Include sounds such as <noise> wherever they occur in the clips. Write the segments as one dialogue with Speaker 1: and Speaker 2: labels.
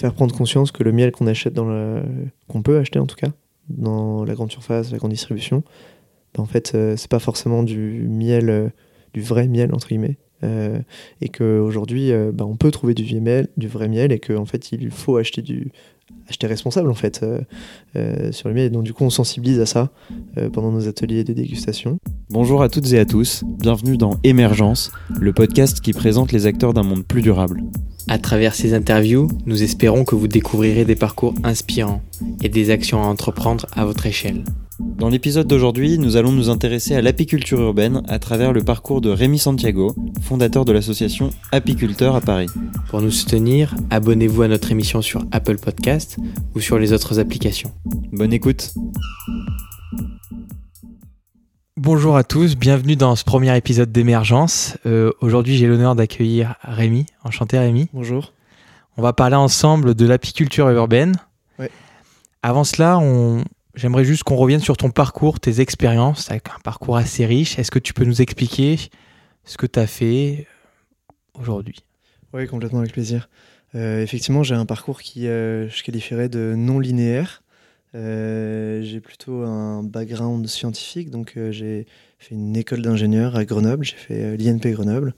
Speaker 1: faire prendre conscience que le miel qu'on achète dans le... qu'on peut acheter en tout cas dans la grande surface, la grande distribution, bah, en fait, c'est pas forcément du miel, du vrai miel entre guillemets. et qu'aujourd'hui, bah, on peut trouver du, miel, du vrai miel et qu'en en fait, il faut acheter du, acheter responsable en fait euh, euh, sur le miel. Et donc du coup on sensibilise à ça euh, pendant nos ateliers de dégustation.
Speaker 2: Bonjour à toutes et à tous, bienvenue dans Émergence, le podcast qui présente les acteurs d'un monde plus durable.
Speaker 3: À travers ces interviews, nous espérons que vous découvrirez des parcours inspirants et des actions à entreprendre à votre échelle.
Speaker 2: Dans l'épisode d'aujourd'hui, nous allons nous intéresser à l'apiculture urbaine à travers le parcours de Rémi Santiago, fondateur de l'association Apiculteurs à Paris.
Speaker 3: Pour nous soutenir, abonnez-vous à notre émission sur Apple Podcast ou sur les autres applications.
Speaker 2: Bonne écoute
Speaker 3: Bonjour à tous, bienvenue dans ce premier épisode d'Émergence. Euh, aujourd'hui, j'ai l'honneur d'accueillir Rémi. Enchanté Rémi.
Speaker 1: Bonjour.
Speaker 3: On va parler ensemble de l'apiculture urbaine.
Speaker 1: Ouais.
Speaker 3: Avant cela, on, J'aimerais juste qu'on revienne sur ton parcours, tes expériences, avec un parcours assez riche. Est-ce que tu peux nous expliquer ce que tu as fait aujourd'hui?
Speaker 1: Oui, complètement avec plaisir. Euh, effectivement, j'ai un parcours qui euh, je qualifierais de non linéaire. j'ai plutôt un background scientifique, donc j'ai fait une école d'ingénieur à Grenoble, j'ai fait l'INP Grenoble.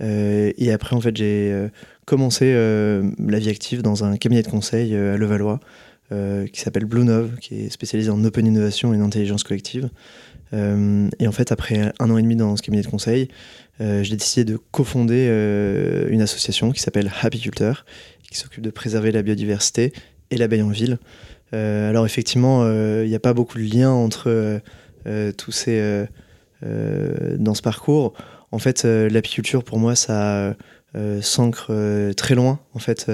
Speaker 1: et après, en fait, j'ai commencé la vie active dans un cabinet de conseil à Levallois, euh, qui s'appelle Blue Nove, qui est spécialisé en open innovation et en intelligence collective. Euh, et en fait, après un an et demi dans ce cabinet de conseil, euh, j'ai décidé de cofonder une association qui s'appelle Happy Culture, qui s'occupe de préserver la biodiversité et l'abeille en ville. alors effectivement, il n'y a pas beaucoup de liens entre tous ces dans ce parcours. En fait, l'apiculture pour moi, ça s'ancre très loin. En fait,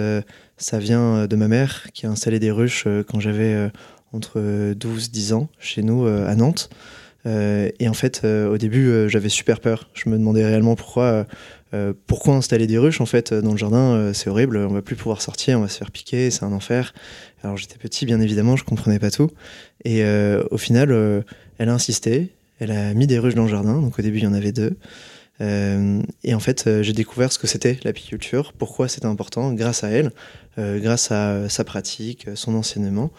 Speaker 1: ça vient euh, de ma mère qui a installé des ruches euh, quand j'avais euh, entre 12 10 ans chez nous à Nantes. Et en fait, au début, j'avais super peur. Je me demandais réellement pourquoi, pourquoi installer des ruches en fait dans le jardin. c'est horrible, on va plus pouvoir sortir, on va se faire piquer, c'est un enfer. Alors j'étais petit, bien évidemment, je comprenais pas tout. Et au final, elle a insisté. Elle a mis des ruches dans le jardin. Donc au début, il y en avait deux. Euh, et en fait, euh, j'ai découvert ce que c'était l'apiculture, pourquoi c'était important, grâce à elle, euh, grâce à sa pratique, son enseignement.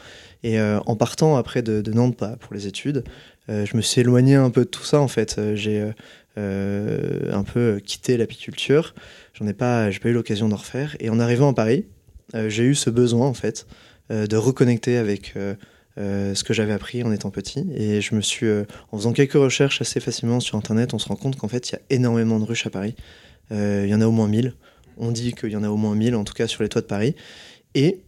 Speaker 1: Et en partant après de, Nantes pour les études, je me suis éloigné un peu de tout ça en fait. J'ai un peu quitté l'apiculture. J'en ai pas, j'ai pas eu l'occasion d'en refaire. Et en arrivant à Paris, j'ai eu ce besoin en fait de reconnecter avec euh, ce que j'avais appris en étant petit. Et je me suis, euh, en faisant quelques recherches assez facilement sur Internet, on se rend compte qu'en fait, il y a énormément de ruches à Paris. Euh, il y en a au moins 1000. On dit qu'il y en a au moins 1000, en tout cas sur les toits de Paris. Et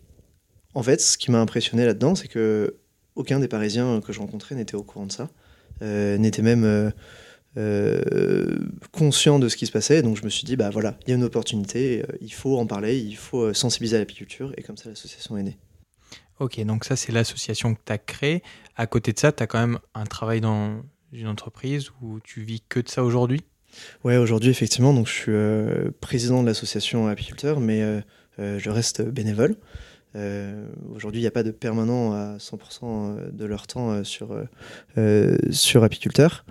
Speaker 1: en fait, ce qui m'a impressionné là-dedans, c'est que aucun des Parisiens que je rencontrais n'était au courant de ça, n'était même conscient de ce qui se passait. Donc je me suis dit, bah voilà, il y a une opportunité, il faut en parler, il faut sensibiliser à l'apiculture. Et comme ça, l'association est née.
Speaker 3: Ok, donc ça c'est l'association que tu as créée. À côté de ça, tu as quand même un travail dans une entreprise où tu vis que de ça aujourd'hui?
Speaker 1: Ouais, aujourd'hui effectivement, donc je suis euh, président de l'association apiculteur, mais euh, euh, je reste bénévole. Aujourd'hui, il n'y a pas de permanent à 100% de leur temps sur, sur apiculteur.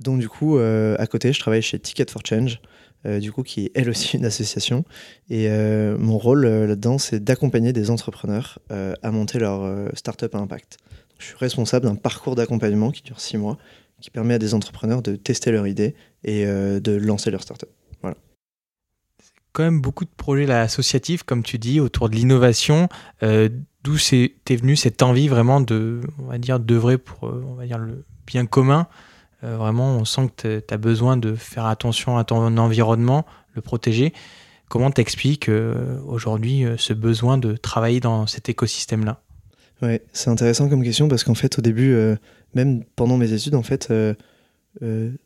Speaker 1: Donc du coup, à côté, je travaille chez Ticket for Change, euh, du coup, qui est elle aussi <laughs> une association. Et euh, mon rôle euh, là-dedans, c'est d'accompagner des entrepreneurs à monter leur start-up à impact. je suis responsable d'un parcours d'accompagnement qui dure six mois, qui permet à des entrepreneurs de tester leur idée et de lancer leur start-up.
Speaker 3: Quand même beaucoup de projets associatifs, comme tu dis, autour de l'innovation. D'où t'es venu cette envie vraiment de, on va dire, d'œuvrer pour, on va dire, le bien commun euh, vraiment, on sent que tu as besoin de faire attention à ton environnement, le protéger. Comment t'expliques euh, aujourd'hui euh, ce besoin de travailler dans cet écosystème-là?
Speaker 1: Ouais, c'est intéressant comme question parce qu'en fait, au début, même pendant mes études, en fait,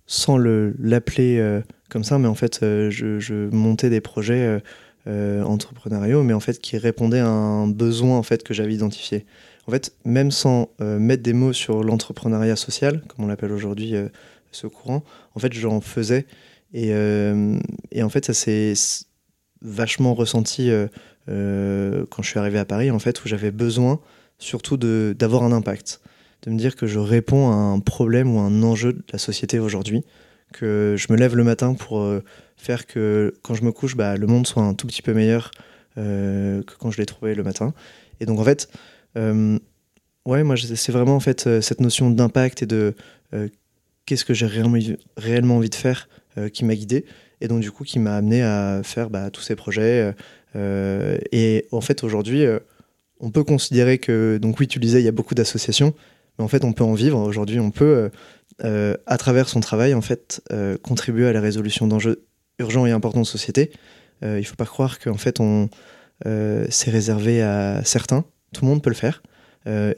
Speaker 1: sans l'appeler comme ça, mais en fait, je, je, montais des projets entrepreneuriaux, mais en fait, qui répondaient à un besoin en fait que j'avais identifié en fait, même sans euh, mettre des mots sur l'entrepreneuriat social, comme on l'appelle aujourd'hui euh, ce courant, en fait, j'en faisais. Et, euh, et, en fait, ça s'est vachement ressenti quand je suis arrivé à Paris, en fait, où j'avais besoin surtout d'avoir un impact, de me dire que je réponds à un problème ou à un enjeu de la société aujourd'hui, que je me lève le matin pour faire que quand je me couche, bah, le monde soit un tout petit peu meilleur que quand je l'ai trouvé le matin. Et donc en fait, ouais, moi c'est vraiment en fait cette notion d'impact et de qu'est-ce que j'ai réellement, réellement envie de faire qui m'a guidé et donc du coup qui m'a amené à faire bah, tous ces projets. et en fait aujourd'hui, on peut considérer que, donc oui tu disais, il y a beaucoup d'associations, mais en fait on peut en vivre. Aujourd'hui on peut euh, à travers son travail, en fait, euh, contribuer à la résolution d'enjeux urgents et importants de société. Euh, il ne faut pas croire qu'en fait, c'est réservé à certains. Tout le monde peut le faire.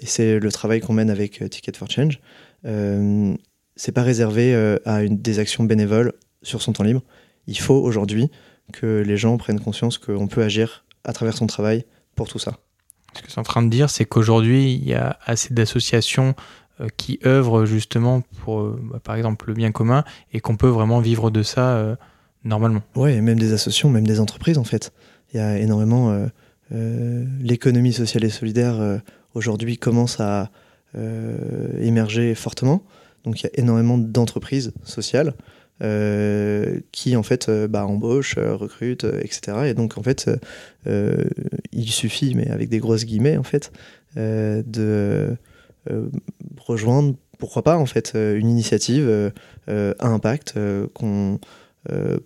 Speaker 1: c'est le travail qu'on mène avec Ticket for Change. c'est pas réservé à des actions bénévoles sur son temps libre. Il faut aujourd'hui que les gens prennent conscience qu'on peut agir à travers son travail pour tout ça.
Speaker 3: Ce que c'est en train de dire, c'est qu'aujourd'hui, il y a assez d'associations euh, qui œuvrent justement pour, euh, bah, par exemple, le bien commun et qu'on peut vraiment vivre de ça euh, normalement.
Speaker 1: Oui, même des associations, même des entreprises en fait. Il y a énormément. L'économie sociale et solidaire aujourd'hui commence à émerger fortement. Donc il y a énormément d'entreprises sociales qui en fait bah, embauchent, recrutent, etc. Et donc en fait, il suffit, mais avec des grosses guillemets en fait, de euh, rejoindre, pourquoi pas, en fait, euh, une initiative euh, à impact qu'on,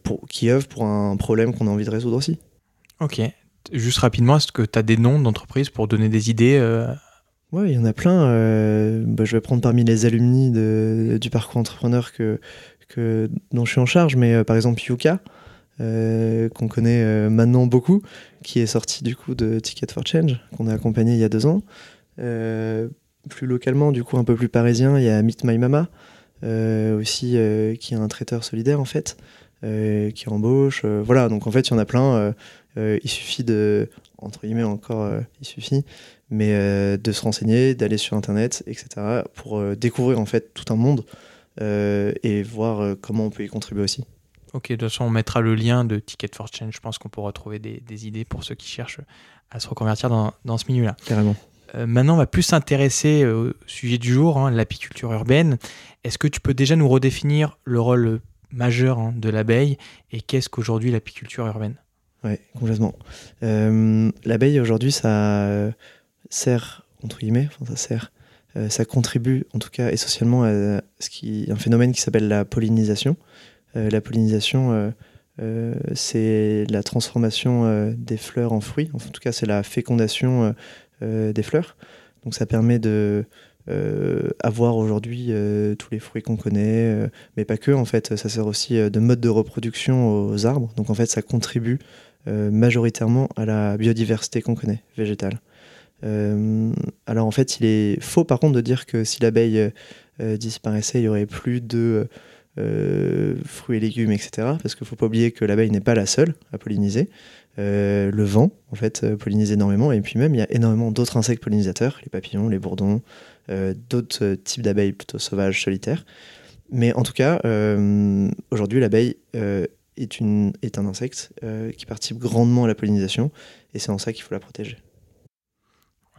Speaker 1: pour, qui œuvre pour un problème qu'on a envie de résoudre aussi.
Speaker 3: Ok. Juste rapidement, est-ce que tu as des noms d'entreprises pour donner des idées
Speaker 1: Oui, il y en a plein. Bah, je vais prendre parmi les alumni de, du parcours entrepreneur que, dont je suis en charge, mais par exemple Yuka, qu'on connaît maintenant beaucoup, qui est sorti du coup de Ticket for Change, qu'on a accompagné il y a deux ans plus localement, du coup un peu plus parisien, il y a Meet My Mama, euh, aussi, euh, qui est un traiteur solidaire en fait, euh, qui embauche. voilà, donc en fait, il y en a plein. il suffit de, entre guillemets encore, il suffit, mais de se renseigner, d'aller sur Internet, etc., pour découvrir en fait tout un monde et voir comment on peut y contribuer aussi.
Speaker 3: Ok, de toute façon, on mettra le lien de Ticket for Change. Je pense qu'on pourra trouver des, idées pour ceux qui cherchent à se reconvertir dans, dans ce milieu-là.
Speaker 1: Carrément.
Speaker 3: Euh, maintenant, on va plus s'intéresser euh, au sujet du jour, hein, l'apiculture urbaine. Est-ce que tu peux déjà nous redéfinir le rôle majeur hein, de l'abeille et qu'est-ce qu'aujourd'hui l'apiculture urbaine?
Speaker 1: Oui, complètement. Euh, l'abeille aujourd'hui, ça sert, entre guillemets, enfin ça sert, ça contribue en tout cas essentiellement à ce qui, un phénomène qui s'appelle la pollinisation. la pollinisation, c'est la transformation des fleurs en fruits. en tout cas, c'est la fécondation euh, des fleurs. Donc ça permet de euh, avoir aujourd'hui euh, tous les fruits qu'on connaît, mais pas que en fait, ça sert aussi de mode de reproduction aux arbres. Donc en fait, ça contribue majoritairement à la biodiversité qu'on connaît, végétale. Alors en fait, il est faux par contre de dire que si l'abeille disparaissait, il y aurait plus de fruits et légumes, etc. Parce qu'il ne faut pas oublier que l'abeille n'est pas la seule à polliniser. Euh, le vent, en fait, euh, pollinise énormément. Et puis même, il y a énormément d'autres insectes pollinisateurs, les papillons, les bourdons, euh, d'autres types d'abeilles plutôt sauvages, solitaires. Mais en tout cas, aujourd'hui, l'abeille est, est un insecte qui participe grandement à la pollinisation. Et c'est en ça qu'il faut la protéger.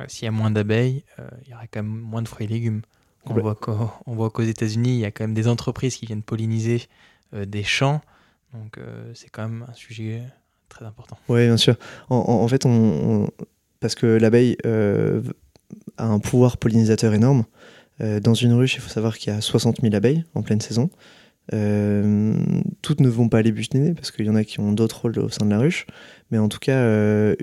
Speaker 3: S'il y a moins d'abeilles, il y aura quand même moins de fruits et légumes. On voit, qu'aux États-Unis, il y a quand même des entreprises qui viennent polliniser des champs. Donc c'est quand même un sujet très important.
Speaker 1: Oui, bien sûr. En, fait, on, parce que l'abeille euh, a un pouvoir pollinisateur énorme. Euh, dans une ruche, il faut savoir qu'il y a 60 000 abeilles en pleine saison. Euh, toutes ne vont pas aller butiner parce qu'il y en a qui ont d'autres rôles au sein de la ruche. Mais en tout cas,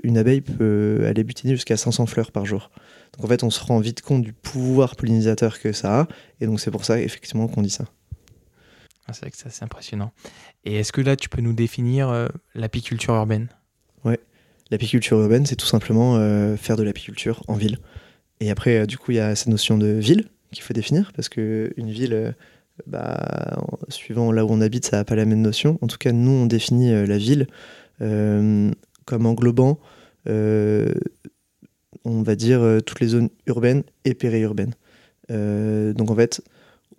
Speaker 1: une abeille peut aller butiner jusqu'à 500 fleurs par jour. Donc en fait, on se rend vite compte du pouvoir pollinisateur que ça a. Et donc c'est pour ça, effectivement, qu'on dit ça.
Speaker 3: Ah, c'est vrai que c'est assez impressionnant. Et est-ce que là, tu peux nous définir euh, l'apiculture urbaine?
Speaker 1: Ouais, l'apiculture urbaine, c'est tout simplement euh, faire de l'apiculture en ville. Et après, euh, du coup, il y a cette notion de ville qu'il faut définir, parce qu'une ville, bah, suivant là où on habite, ça n'a pas la même notion. En tout cas, nous, on définit la ville comme englobant, on va dire, toutes les zones urbaines et périurbaines. donc en fait,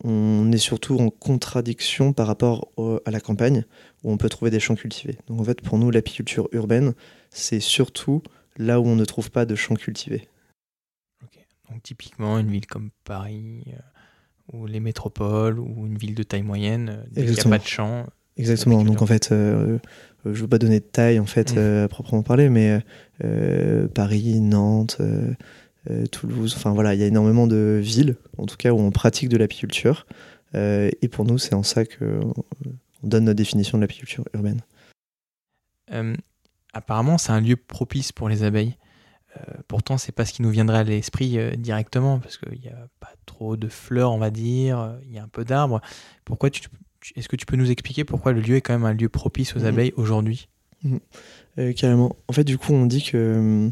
Speaker 1: on est surtout en contradiction par rapport à la campagne, où on peut trouver des champs cultivés. Donc en fait, pour nous, l'apiculture urbaine, c'est surtout là où on ne trouve pas de champs cultivés.
Speaker 3: Donc typiquement, une ville comme Paris, euh, ou les métropoles, ou une ville de taille moyenne, euh, il n'y a pas de champs.
Speaker 1: Exactement. Donc en fait, euh, je ne veux pas donner de taille en fait
Speaker 3: Mm.
Speaker 1: à proprement parler, mais Paris, Nantes, Toulouse, enfin voilà, il y a énormément de villes, en tout cas où on pratique de l'apiculture. et pour nous, c'est en ça que on donne notre définition de l'apiculture urbaine.
Speaker 3: Euh, apparemment, c'est un lieu propice pour les abeilles. Euh, pourtant, c'est pas ce qui nous viendrait à l'esprit euh, directement, parce qu'il n'y a pas trop de fleurs, on va dire, il y a un peu d'arbres. Pourquoi tu, est-ce que tu peux nous expliquer pourquoi le lieu est quand même un lieu propice aux
Speaker 1: Mhm.
Speaker 3: abeilles aujourd'hui?
Speaker 1: Euh, carrément. En fait, du coup, on dit que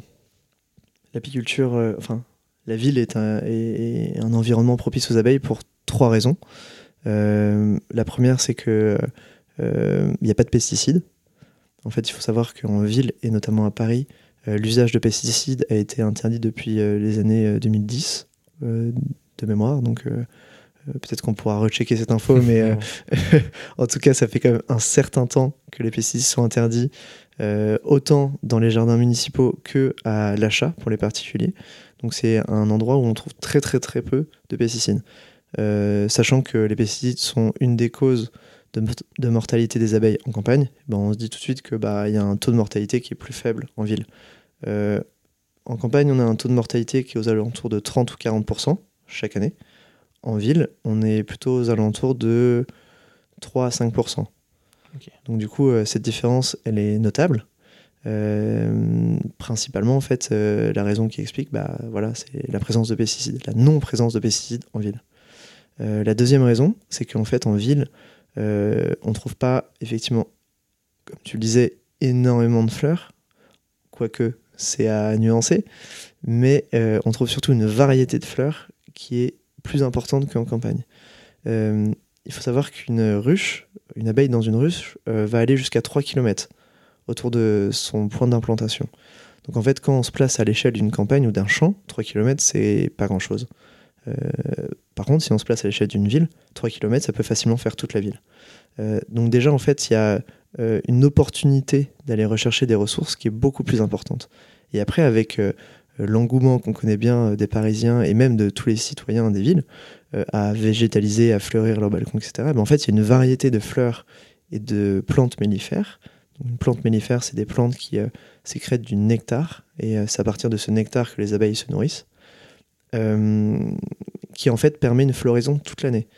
Speaker 1: l'apiculture, euh, enfin, la ville est un, est- est un environnement propice aux abeilles pour trois raisons. Euh, la première, c'est que euh, il n'y a pas de pesticides. En fait, il faut savoir qu'en ville, et notamment à Paris, euh, l'usage de pesticides a été interdit depuis euh, les années euh, 2010, euh, de mémoire. Donc, euh, euh, peut-être qu'on pourra rechecker cette info, mais euh, <laughs> en tout cas, ça fait quand même un certain temps que les pesticides sont interdits, euh, autant dans les jardins municipaux que à l'achat pour les particuliers. Donc c'est un endroit où on trouve très très très peu de pesticides. Euh, sachant que les pesticides sont une des causes de, mort- de mortalité des abeilles en campagne, ben on se dit tout de suite que bah y a un taux de mortalité qui est plus faible en ville. Euh, en campagne, on a un taux de mortalité qui est aux alentours de 30 ou 40% chaque année. En ville, on est plutôt aux alentours de 3 à 5%.
Speaker 3: Ok.
Speaker 1: Donc du coup, euh, cette différence, elle est notable. Euh, principalement, en fait, euh, la raison qui explique, bah, voilà, c'est la présence de pesticides, la non-présence de pesticides en ville. La deuxième raison, c'est qu'en fait, en ville, euh, on ne trouve pas, effectivement, comme tu le disais, énormément de fleurs, quoique c'est à nuancer, mais euh, on trouve surtout une variété de fleurs qui est plus importante qu'en campagne. Euh, il faut savoir qu'une ruche, une abeille dans une ruche, va aller jusqu'à 3 km autour de son point d'implantation. Donc en fait, quand on se place à l'échelle d'une campagne ou d'un champ, 3 km, c'est pas grand-chose. Euh, par contre, si on se place à l'échelle d'une ville, 3 km, ça peut facilement faire toute la ville. Euh, donc déjà, en fait, il y a euh, une opportunité d'aller rechercher des ressources qui est beaucoup plus importante. Et après, avec l'engouement qu'on connaît bien des Parisiens et même de tous les citoyens des villes à végétaliser, à fleurir leurs balcons, etc., ben, en fait, il y a une variété de fleurs et de plantes mellifères. Une plante mellifère, c'est des plantes qui sécrètent du nectar, et c'est à partir de ce nectar que les abeilles se nourrissent, qui en fait permet une floraison toute l'année.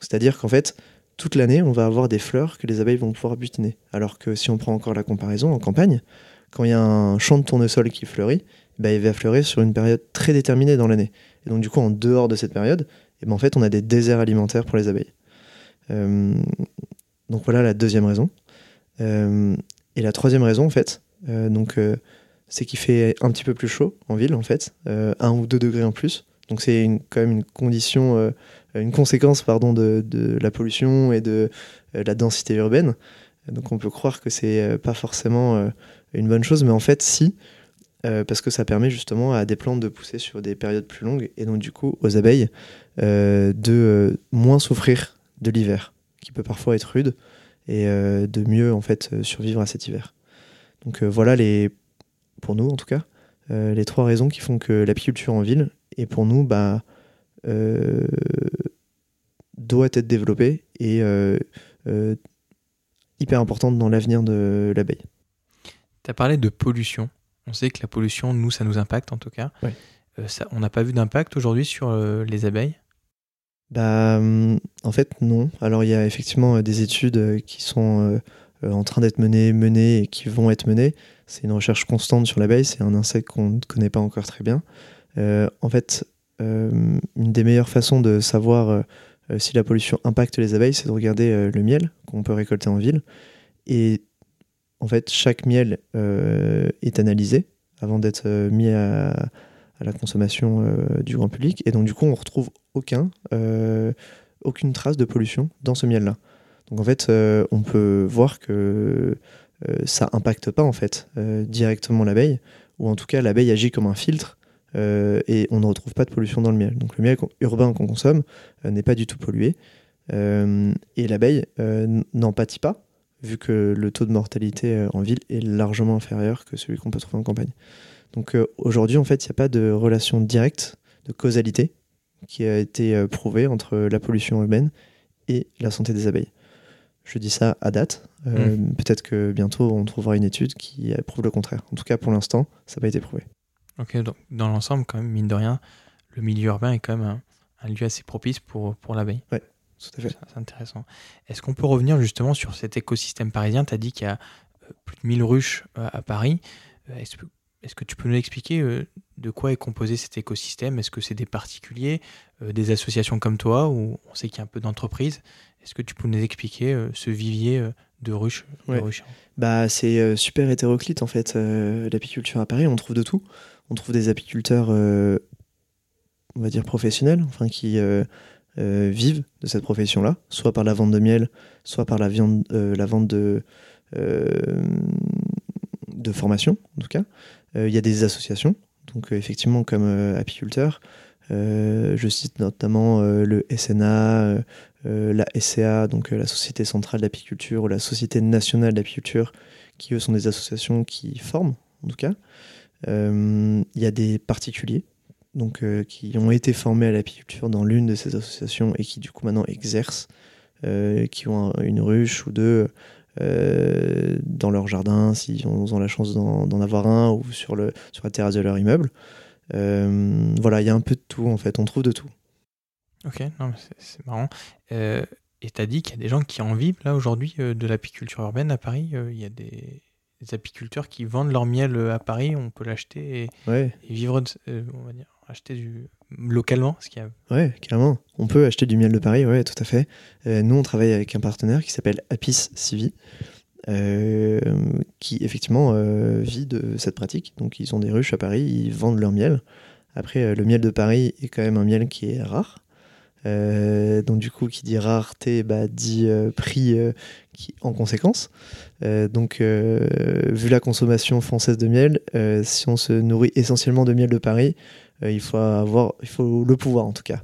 Speaker 1: C'est-à-dire qu'en fait, toute l'année, on va avoir des fleurs que les abeilles vont pouvoir butiner. Alors que si on prend encore la comparaison, en campagne, quand il y a un champ de tournesol qui fleurit, ben, il va fleurir sur une période très déterminée dans l'année. Et donc du coup, en dehors de cette période, eh ben, en fait, on a des déserts alimentaires pour les abeilles. Euh, donc voilà la deuxième raison. Euh, et la troisième raison, en fait, euh, donc, euh, c'est qu'il fait un petit peu plus chaud en ville, en fait, euh, un ou deux degrés en plus. Donc c'est quand même une condition, euh, une conséquence pardon, de, de la pollution et de euh, la densité urbaine. Donc on peut croire que c'est pas forcément une bonne chose, mais en fait si, parce que ça permet justement à des plantes de pousser sur des périodes plus longues et donc du coup aux abeilles de moins souffrir de l'hiver, qui peut parfois être rude, et de mieux en fait survivre à cet hiver. Donc voilà les, pour nous en tout cas, euh, les trois raisons qui font que l'apiculture en ville est pour nous bah, euh, doit être développée et euh, hyper importante dans l'avenir de l'abeille.
Speaker 3: Tu as parlé de pollution. On sait que la pollution, nous, ça nous impacte en tout cas.
Speaker 1: Ouais.
Speaker 3: Euh, ça, on n'a pas vu d'impact aujourd'hui sur euh, les abeilles?
Speaker 1: Bah, en fait, non. Alors, il y a effectivement des études qui sont euh, en train d'être menées, menées et qui vont être menées. C'est une recherche constante sur l'abeille. C'est un insecte qu'on ne connaît pas encore très bien. Euh, en fait, euh, une des meilleures façons de savoir euh, si la pollution impacte les abeilles, c'est de regarder le miel qu'on peut récolter en ville. Et en fait, chaque miel est analysé avant d'être mis à, la consommation du grand public. Et donc, du coup, on retrouve aucun, aucune trace de pollution dans ce miel-là. Donc, en fait, on peut voir que ça impacte pas en fait euh, directement l'abeille, ou en tout cas, l'abeille agit comme un filtre. euh, et on ne retrouve pas de pollution dans le miel. Donc le miel urbain qu'on consomme euh, n'est pas du tout pollué. Euh, et l'abeille euh, n'en pâtit pas, vu que le taux de mortalité euh, en ville est largement inférieur que celui qu'on peut trouver en campagne. Donc euh, aujourd'hui, en fait, il n'y a pas de relation directe, de causalité, qui a été euh, prouvée entre la pollution urbaine et la santé des abeilles. Je dis ça à date. Mm. Peut-être que bientôt on trouvera une étude qui prouve le contraire. En tout cas, pour l'instant, ça n'a pas été prouvé.
Speaker 3: Ok, donc dans l'ensemble, quand même, mine de rien, le milieu urbain est quand même un, lieu assez propice pour, pour l'abeille.
Speaker 1: Oui, tout à fait.
Speaker 3: C'est intéressant. Est-ce qu'on peut revenir justement sur cet écosystème parisien? Tu as dit qu'il y a plus de 1000 ruches à Paris. Est-ce que tu peux nous expliquer euh, de quoi est composé cet écosystème? Est-ce que c'est des particuliers, euh, des associations comme toi, ou on sait qu'il y a un peu d'entreprises? Est-ce que tu peux nous expliquer euh, ce vivier de ruches,
Speaker 1: bah, C'est super hétéroclite en fait. L'apiculture à Paris, on trouve de tout. On trouve des apiculteurs, on va dire professionnels, enfin qui vivent de cette profession-là, soit par la vente de miel, soit par la, viande, la vente de, de formation en tout cas. Euh, il y a des associations, donc euh, effectivement comme euh, apiculteurs. Je cite notamment le SNA, la SCA, donc la Société centrale d'apiculture, ou la Société nationale d'apiculture, qui eux sont des associations qui forment, en tout cas. Il y a des particuliers, donc qui ont été formés à l'apiculture dans l'une de ces associations et qui du coup maintenant exercent, qui ont une ruche ou deux euh, dans leur jardin, s'ils ont, la chance d'en avoir un, ou sur la terrasse de leur immeuble. Euh, voilà, il y a un peu de tout en fait, on trouve de tout.
Speaker 3: Ok, c'est marrant. Euh, et tu as dit qu'il y a des gens qui en vivent là aujourd'hui de l'apiculture urbaine à Paris. Il y a des, apiculteurs qui vendent leur miel à Paris, on peut l'acheter et, vivre, on va dire, acheter du, localement ce qu'il y a...
Speaker 1: Ouais, carrément. On peut acheter du miel de Paris, ouais, tout à fait. Euh, nous, on travaille avec un partenaire qui s'appelle Apis Civi, euh, qui effectivement euh, vit de cette pratique. Donc, ils ont des ruches à Paris, ils vendent leur miel. Après, le miel de Paris est quand même un miel qui est rare. donc du coup, qui dit rareté, bah, dit prix qui, en conséquence. donc, vu la consommation française de miel, si on se nourrit essentiellement de miel de Paris, euh, il faut avoir, il faut le pouvoir en tout cas.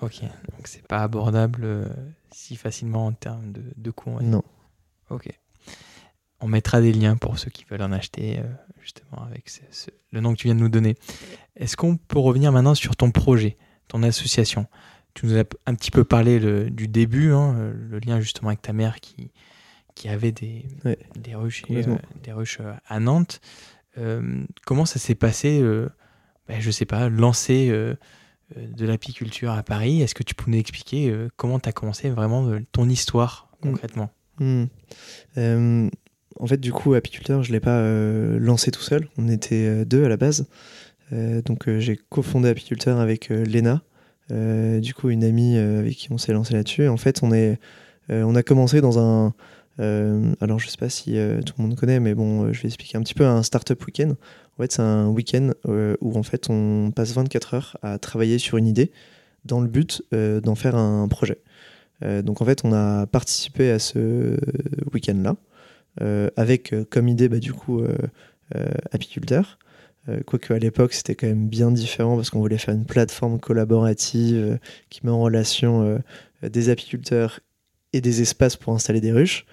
Speaker 3: Ok, donc c'est pas abordable euh, si facilement en termes de, de coût.
Speaker 1: Non.
Speaker 3: Ok. On mettra des liens pour ceux qui veulent en acheter, euh, justement, avec le nom que tu viens de nous donner. Est-ce qu'on peut revenir maintenant sur ton projet, ton association? Tu nous as un petit peu parlé du début, hein, le lien justement avec ta mère qui, qui avait des, des ruches, des ruches à Nantes. comment ça s'est passé ben, je sais pas, lancer euh, euh, de l'apiculture à Paris? Est-ce que tu peux nous expliquer euh, comment tu as commencé vraiment ton histoire mm. concrètement?
Speaker 1: Mm. En fait, du coup, apiculteur, je ne l'ai pas lancé tout seul. On était deux à la base. donc, j'ai cofondé apiculteur avec Léna, du coup, une amie avec qui on s'est lancé là-dessus. En fait, on, est, on a commencé dans un. alors, je sais pas si tout le monde connaît, mais bon, je vais expliquer un petit peu un startup week-end. En fait, c'est un week-end euh, où en fait on passe 24 heures à travailler sur une idée dans le but euh, d'en faire un projet. Euh, donc en fait, on a participé à ce week-end-là avec comme idée bah, du coup apiculteur. Quoique à l'époque c'était quand même bien différent parce qu'on voulait faire une plateforme collaborative qui met en relation des apiculteurs et des espaces pour installer des ruches.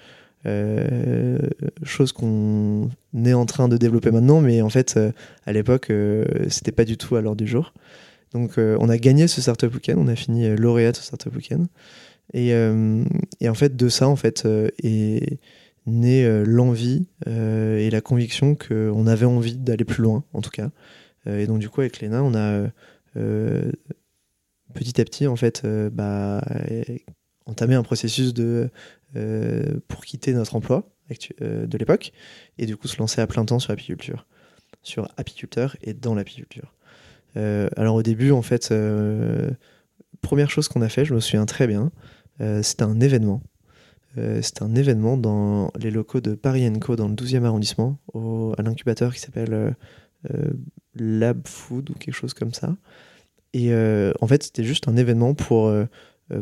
Speaker 1: Euh, chose qu'on est en train de développer maintenant, mais en fait, euh, à l'époque, euh, c'était pas du tout à l'ordre du jour. Donc, on a gagné ce Startup Weekend, on a fini lauréat ce Startup Weekend. Et, et, en fait, de ça, en fait, est née l'envie et la conviction qu'on avait envie d'aller plus loin, en tout cas. et donc, du coup, avec Léna, on a petit à petit, en fait, bah, entamé un processus de euh, pour quitter notre emploi euh, de l'époque et du coup se lancer à plein temps sur l'apiculture, sur apiculteur et dans l'apiculture. Euh, alors au début, en fait, première chose qu'on a fait, je me souviens très bien, c'était un événement. C'était un événement dans les locaux de Paris Co dans le 12e arrondissement, à l'incubateur qui s'appelle Lab Food ou quelque chose comme ça. Et en fait, c'était juste un événement pour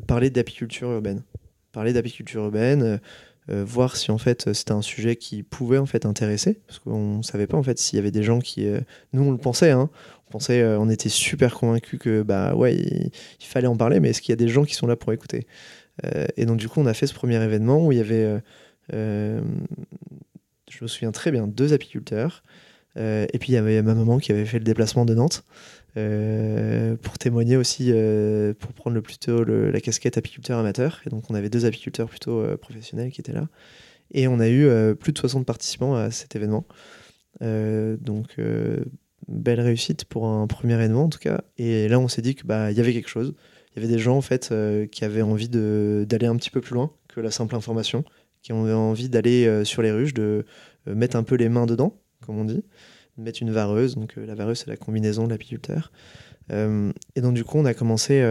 Speaker 1: parler d'apiculture urbaine. Parler d'apiculture urbaine, euh, euh, voir si en fait c'était un sujet qui pouvait en fait intéresser, parce qu'on savait pas en fait s'il y avait des gens qui, euh, nous on le pensait, hein, on pensait, on était super convaincus que bah ouais il, fallait en parler, mais est-ce qu'il y a des gens qui sont là pour écouter? Et donc du coup on a fait ce premier événement où il y avait, je me souviens très bien, deux apiculteurs. et puis il y avait ma maman qui avait fait le déplacement de Nantes pour témoigner aussi, pour prendre le plutôt la casquette apiculteur amateur. Et donc on avait deux apiculteurs plutôt professionnels qui étaient là. Et on a eu plus de 60 participants à cet événement. donc belle réussite pour un premier événement en tout cas. Et là, on s'est dit qu'il bah, y avait quelque chose. Il y avait des gens en fait euh, qui avaient envie d'aller un petit peu plus loin que la simple information, qui ont envie d'aller euh, sur les ruches, de euh, mettre un peu les mains dedans, comme on dit, de mettre une vareuse. Donc la vareuse, c'est la combinaison de l'apiculteur. et donc du coup, on a commencé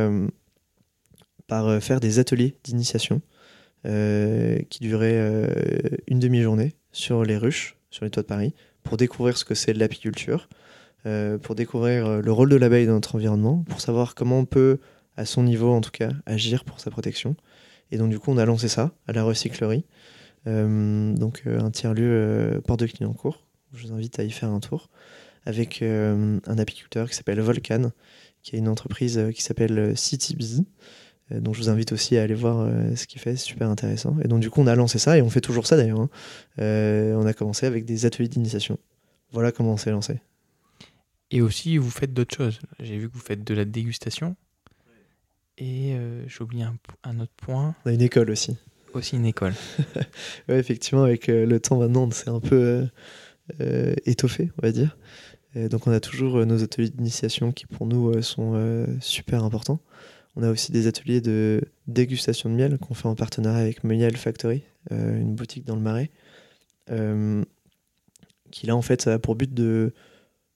Speaker 1: par faire des ateliers d'initiation qui duraient une demi-journée sur les ruches, sur les toits de Paris, pour découvrir ce que c'est de l'apiculture, pour découvrir le rôle de l'abeille dans notre environnement, pour savoir comment on peut, à son niveau en tout cas, agir pour sa protection. Et donc du coup, on a lancé ça à la recyclerie, euh, donc un tiers-lieu Porte de Clignancourt. Je vous invite à y faire un tour avec un apiculteur qui s'appelle Volcan, qui a une entreprise qui s'appelle CityBee. Donc je vous invite aussi à aller voir ce qu'il fait, c'est super intéressant. Et donc du coup on a lancé ça et on fait toujours ça d'ailleurs. Hein. on a commencé avec des ateliers d'initiation. Voilà comment on s'est lancé.
Speaker 3: Et aussi, vous faites d'autres choses. J'ai vu que vous faites de la dégustation. Et euh, j'ai oublié un, autre point.
Speaker 1: On a une école aussi.
Speaker 3: Aussi une école. <laughs>
Speaker 1: oui, effectivement, avec euh, le temps maintenant, c'est un peu euh, étoffé, on va dire. donc on a toujours nos ateliers d'initiation qui pour nous sont super importants. On a aussi des ateliers de dégustation de miel qu'on fait en partenariat avec Miel Factory, une boutique dans le Marais, qui là en fait a pour but de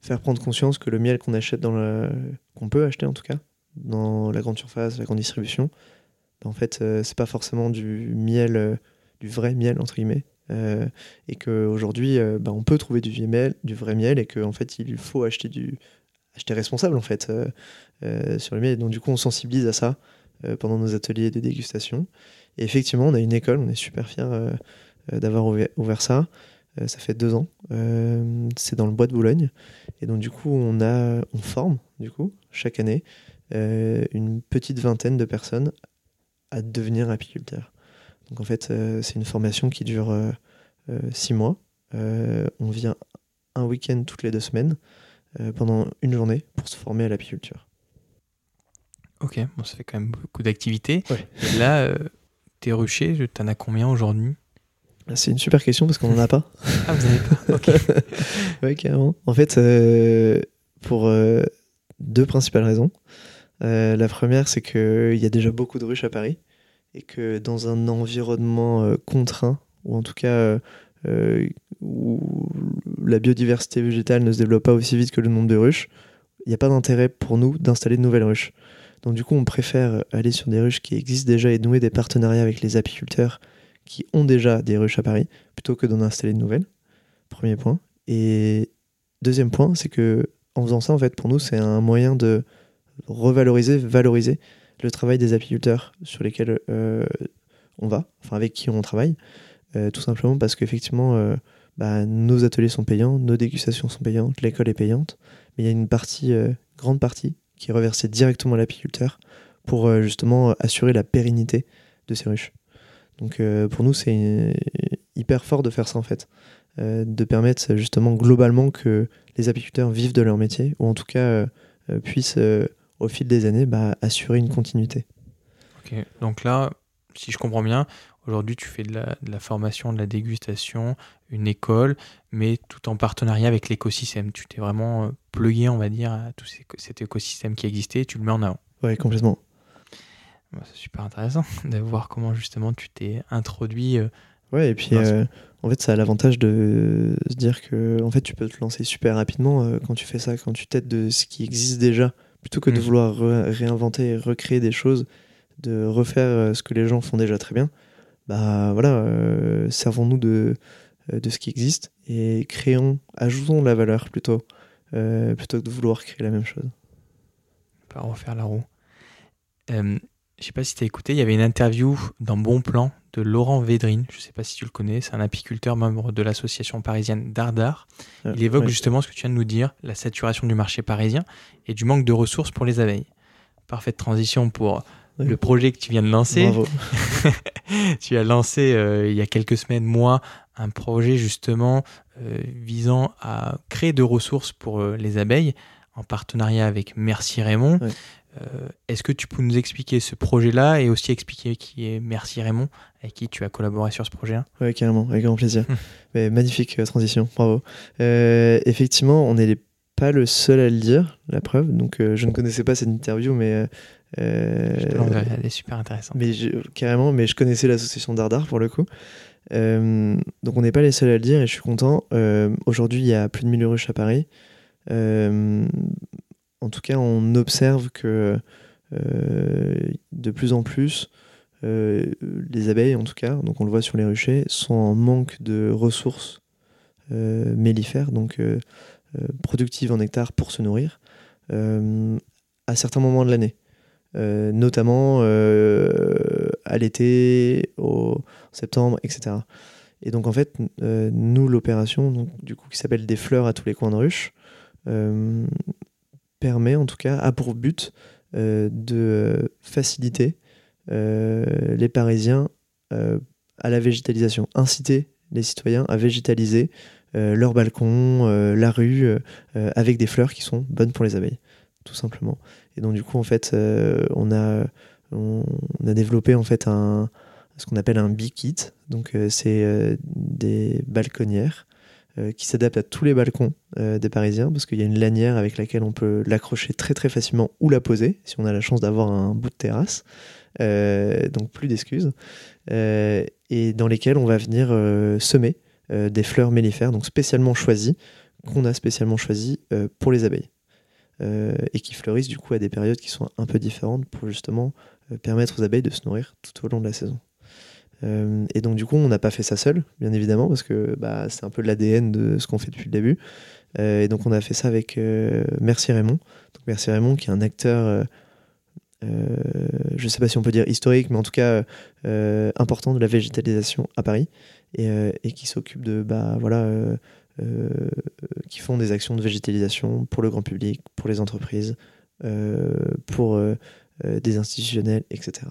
Speaker 1: faire prendre conscience que le miel qu'on achète dans la... qu'on peut acheter en tout cas dans la grande surface, la grande distribution, bah, en fait euh, c'est pas forcément du miel, euh, du vrai miel entre guillemets, euh, et qu'aujourd'hui bah, on peut trouver du, miel, du vrai miel et qu'en fait il faut acheter du acheter responsable en fait sur le miel. Donc du coup on sensibilise à ça pendant nos ateliers de dégustation. Et effectivement on a une école, on est super fiers d'avoir ouvert ça. Euh, ça fait deux ans. Euh, c'est dans le bois de Boulogne. Et donc, du coup, on, a, on forme, du coup, chaque année, euh, une petite vingtaine de personnes à devenir apiculteurs. Donc, en fait, c'est une formation qui dure six mois. on vient un week-end toutes les deux semaines pendant une journée pour se former à l'apiculture.
Speaker 3: Ok, bon, ça fait quand même beaucoup d'activités. Là, tes ruchers, en as combien aujourd'hui?
Speaker 1: C'est une super question parce qu'on n'en a pas. <laughs>
Speaker 3: Ah, vous n'avez pas Ok. <laughs>
Speaker 1: carrément. En fait, euh, pour euh, deux principales raisons. Euh, la première, c'est qu'il y a déjà beaucoup de ruches à Paris et que dans un environnement contraint, ou en tout cas où la biodiversité végétale ne se développe pas aussi vite que le nombre de ruches, il n'y a pas d'intérêt pour nous d'installer de nouvelles ruches. Donc du coup, on préfère aller sur des ruches qui existent déjà et nouer des partenariats avec les apiculteurs qui ont déjà des ruches à Paris plutôt que d'en installer de nouvelles. Premier point. Et deuxième point, c'est que en faisant ça, en fait, pour nous, c'est un moyen de revaloriser, valoriser le travail des apiculteurs sur lesquels euh, on va, enfin avec qui on travaille, euh, tout simplement parce qu'effectivement, euh, bah, nos ateliers sont payants, nos dégustations sont payantes, l'école est payante, mais il y a une partie, grande partie, qui est reversée directement à l'apiculteur pour justement assurer la pérennité de ces ruches. Donc pour nous, c'est hyper fort de faire ça en fait. De permettre justement globalement que les apiculteurs vivent de leur métier, ou en tout cas puissent au fil des années bah, assurer une continuité.
Speaker 3: Ok, donc là, si je comprends bien, aujourd'hui tu fais de la, formation, de la dégustation, une école, mais tout en partenariat avec l'écosystème. Tu t'es vraiment plugué, on va dire, à tout cet écosystème qui existait, et tu le mets en avant.
Speaker 1: Oui, complètement.
Speaker 3: Bah, c'est super intéressant <laughs> de voir comment justement tu t'es introduit. Euh,
Speaker 1: ouais, et puis euh, en fait, ça a l'avantage de se dire que en fait, tu peux te lancer super rapidement euh, quand tu fais ça, quand tu t'aides de ce qui existe déjà, plutôt que de mm. vouloir réinventer, recréer des choses, de refaire ce que les gens font déjà très bien. Bah voilà, servons-nous de, de ce qui existe et créons, ajoutons la valeur plutôt, plutôt que de vouloir créer la même chose.
Speaker 3: Pas refaire la roue. Je sais pas si tu as écouté, il y avait une interview dans Bon Plan de Laurent Védrine, je ne sais pas si tu le connais, c'est un apiculteur membre de l'association parisienne Dardar. Euh, il évoque justement ce que tu viens de nous dire, la saturation du marché parisien et du manque de ressources pour les abeilles. Parfaite transition pour le projet que tu viens de lancer.
Speaker 1: Bravo. <laughs>
Speaker 3: tu as lancé il y a quelques semaines, moi, un projet justement visant à créer de ressources pour les abeilles en partenariat avec Merci Raymond. Euh, est-ce que tu peux nous expliquer ce projet-là et aussi expliquer qui est Merci Raymond, avec qui tu as collaboré sur ce projet-là?
Speaker 1: Oui, carrément, avec grand plaisir. Mais magnifique euh, transition, bravo. Euh, effectivement, on n'est pas le seul à le dire, la preuve. Donc, je ne connaissais pas cette interview, mais.
Speaker 3: elle est super intéressante.
Speaker 1: Mais carrément, mais je connaissais l'association Dardar pour le coup. donc, on n'est pas les seuls à le dire et je suis content. Aujourd'hui, il y a plus de 1000 ruches à Paris en tout cas, on observe que euh, de plus en plus, euh, les abeilles, en tout cas, donc on le voit sur les ruchers, sont en manque de ressources euh, mellifères, donc productives en nectar pour se nourrir, à certains moments de l'année. notamment à l'été, au septembre, etc. Et donc en fait, nous, l'opération, du coup, qui s'appelle des fleurs à tous les coins de ruche, permet en tout cas, a pour but euh, de faciliter euh, les Parisiens euh, à la végétalisation, inciter les citoyens à végétaliser leur balcon, la rue, avec des fleurs qui sont bonnes pour les abeilles, tout simplement. Et donc du coup, en fait, on, a, on, a développé en fait un, ce qu'on appelle un bee kit. Donc c'est des balconnières euh, qui s'adapte à tous les balcons euh, des Parisiens parce qu'il y a une lanière avec laquelle on peut l'accrocher très facilement ou la poser si on a la chance d'avoir un bout de terrasse. Euh, donc plus d'excuses. et dans lesquelles on va venir semer des fleurs mellifères, donc spécialement choisies, qu'on a spécialement choisies pour les abeilles. et qui fleurissent du coup à des périodes qui sont un peu différentes pour justement permettre aux abeilles de se nourrir tout au long de la saison. Euh, et donc du coup, on n'a pas fait ça seul, bien évidemment, parce que bah, c'est un peu l'ADN de ce qu'on fait depuis le début. Euh, et donc on a fait ça avec euh, Merci Raymond. Donc Merci Raymond, qui est un acteur, je ne sais pas si on peut dire historique, mais en tout cas important de la végétalisation à Paris, et, et qui s'occupe de, bah voilà, qui font des actions de végétalisation pour le grand public, pour les entreprises, pour des institutionnels, etc.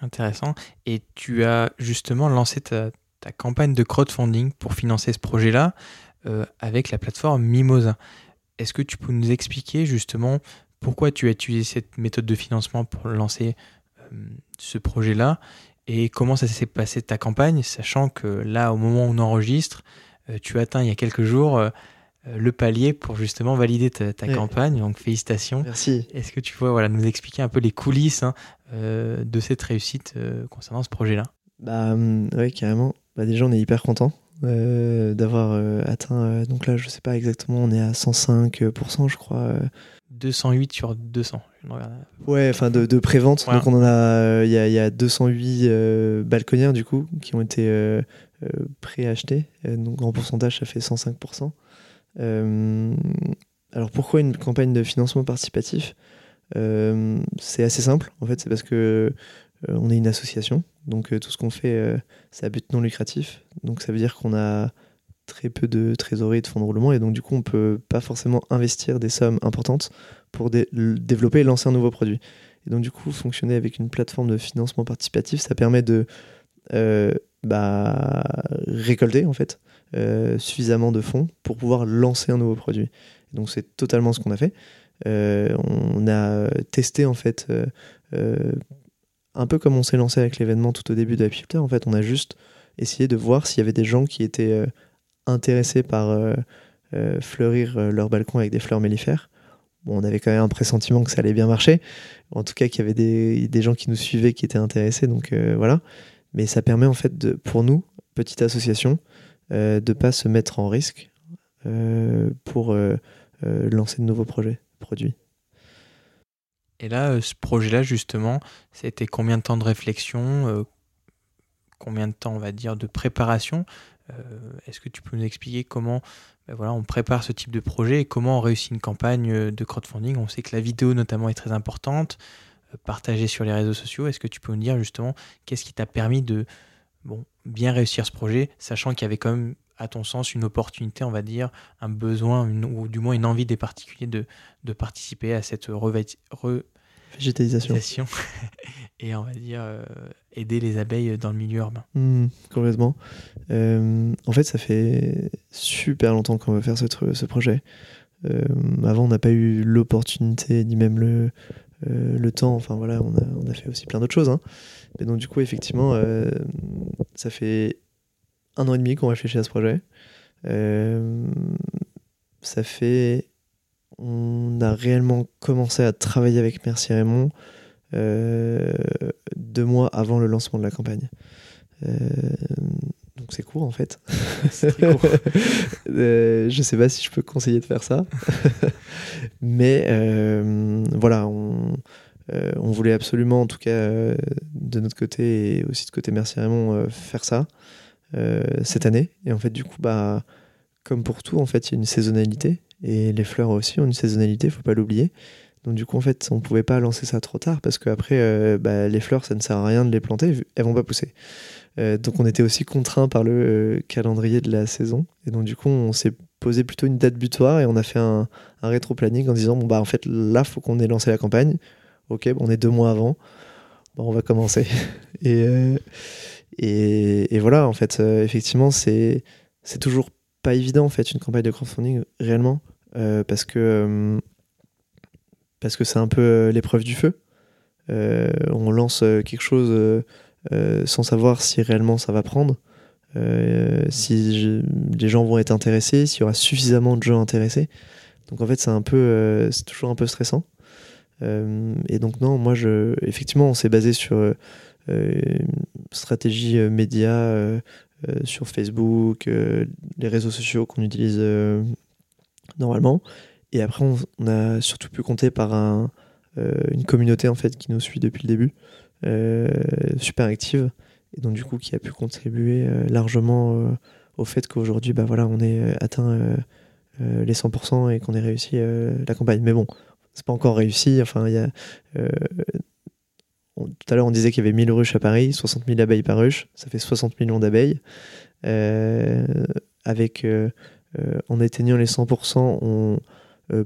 Speaker 3: Intéressant. Et tu as justement lancé ta, campagne de crowdfunding pour financer ce projet-là euh, avec la plateforme Mimosa. Est-ce que tu peux nous expliquer justement pourquoi tu as utilisé cette méthode de financement pour lancer euh, ce projet-là et comment ça s'est passé ta campagne, sachant que là, au moment où on enregistre, euh, tu atteins il y a quelques jours le palier pour justement valider ta, campagne. Donc félicitations.
Speaker 1: Merci.
Speaker 3: Est-ce que tu peux voilà, nous expliquer un peu les coulisses hein, euh, de cette réussite euh, concernant ce projet-là?
Speaker 1: Bah hum, oui, carrément. Bah, déjà, on est hyper content euh, d'avoir atteint. donc là, je sais pas exactement, on est à 105%, je crois.
Speaker 3: 208 sur 200.
Speaker 1: Ouais, enfin de, de prévente. Donc on en a, il y, a, y, a 208 balconnières du coup qui ont été préachetés. donc en pourcentage, ça fait 105%. Alors pourquoi une campagne de financement participatif euh, c'est assez simple, en fait, c'est parce que euh, on est une association, donc euh, tout ce qu'on fait, c'est à but non lucratif. Donc ça veut dire qu'on a très peu de trésorerie et de fonds de roulement, et donc du coup, on peut pas forcément investir des sommes importantes pour développer et lancer un nouveau produit. Et donc du coup, fonctionner avec une plateforme de financement participatif, ça permet de bah, récolter en fait suffisamment de fonds pour pouvoir lancer un nouveau produit. donc c'est totalement ce qu'on a fait. Euh, on a testé en fait euh, euh, un peu comme on s'est lancé avec l'événement tout au début de Filter. En fait, on a juste essayé de voir s'il y avait des gens qui étaient intéressés par fleurir leur balcon avec des fleurs mellifères. Bon, on avait quand même un pressentiment que ça allait bien marcher. En tout cas, qu'il y avait des, gens qui nous suivaient qui étaient intéressés. Donc voilà. Mais ça permet en fait de, pour nous, petite association, de ne pas se mettre en risque pour lancer de nouveaux projets produit.
Speaker 3: Et là, euh, ce projet-là, justement, c'était combien de temps de réflexion, euh, combien de temps, on va dire, de préparation euh, Est-ce que tu peux nous expliquer comment ben voilà, on prépare ce type de projet et comment on réussit une campagne de crowdfunding? On sait que la vidéo, notamment, est très importante, partagée sur les réseaux sociaux. Est-ce que tu peux nous dire, justement, qu'est-ce qui t'a permis de bon, bien réussir ce projet, sachant qu'il y avait quand même à ton sens, une opportunité, on va dire, un besoin, ou du moins une envie des particuliers de, de participer à cette
Speaker 1: Végétalisation.
Speaker 3: végétalisation <laughs> et on va dire euh, aider les abeilles dans le milieu urbain.
Speaker 1: Complètement. Euh, en fait, ça fait super longtemps qu'on veut faire ce, projet. Euh, avant, on n'a pas eu l'opportunité ni même le, le temps. Enfin voilà, on a, on a fait aussi plein d'autres choses. hein. Mais donc du coup, effectivement, euh, ça fait un an et demi qu'on réfléchit à ce projet. Euh, ça fait... On a réellement commencé à travailler avec Merci Raymond euh, deux mois avant le lancement de la campagne. Donc c'est court en fait.
Speaker 3: C'est très court. <laughs>
Speaker 1: Je sais pas si je peux conseiller de faire ça. <laughs> Mais voilà, on, euh, on voulait absolument, en tout cas euh, de notre côté et aussi de côté Merci Raymond, euh, faire ça cette année. Et en fait, du coup, bah, comme pour tout, en fait, il y a une saisonnalité. Et les fleurs aussi ont une saisonnalité, faut pas l'oublier. Donc du coup, en fait, on pouvait pas lancer ça trop tard parce qu'après, bah, les fleurs, ça ne sert à rien de les planter, elles vont pas pousser. Donc on était aussi contraint par le calendrier de la saison. Et donc du coup, on s'est posé plutôt une date butoir et on a fait un, un rétro-planning en disant, bon bah en fait, là, faut qu'on ait lancé la campagne. Ok, bon, on est deux mois avant. Bon, on va commencer. <laughs> et, euh, et, et voilà, en fait, euh, effectivement, c'est toujours pas évident, en fait, une campagne de crowdfunding, réellement, euh, parce que parce c'est un peu l'épreuve du feu. On lance quelque chose sans savoir si réellement ça va prendre, si je- les gens vont être intéressés, s'il y aura suffisamment de gens intéressés. Donc en fait, c'est un c'est toujours un peu stressant. Euh, et donc non, moi, je, effectivement, on s'est basé sur euh, euh, une stratégie euh, média euh, euh, sur Facebook, euh, les réseaux sociaux qu'on utilise euh, normalement. Et après, on, a surtout pu compter par un, euh, une communauté en fait qui nous suit depuis le début, euh, super active, et donc du coup qui a pu contribuer euh, largement euh, au fait qu'aujourd'hui, bah voilà, on euh, atteint euh, euh, les 100% et qu'on ait réussi euh, la campagne. Mais bon, c'est pas encore réussi. Enfin, euh, tout à l'heure, on disait qu'il y avait 1000 ruches à Paris, 60 000 abeilles par ruche, ça fait 60 millions d'abeilles. Euh, avec, euh, en atteignant les 100%, on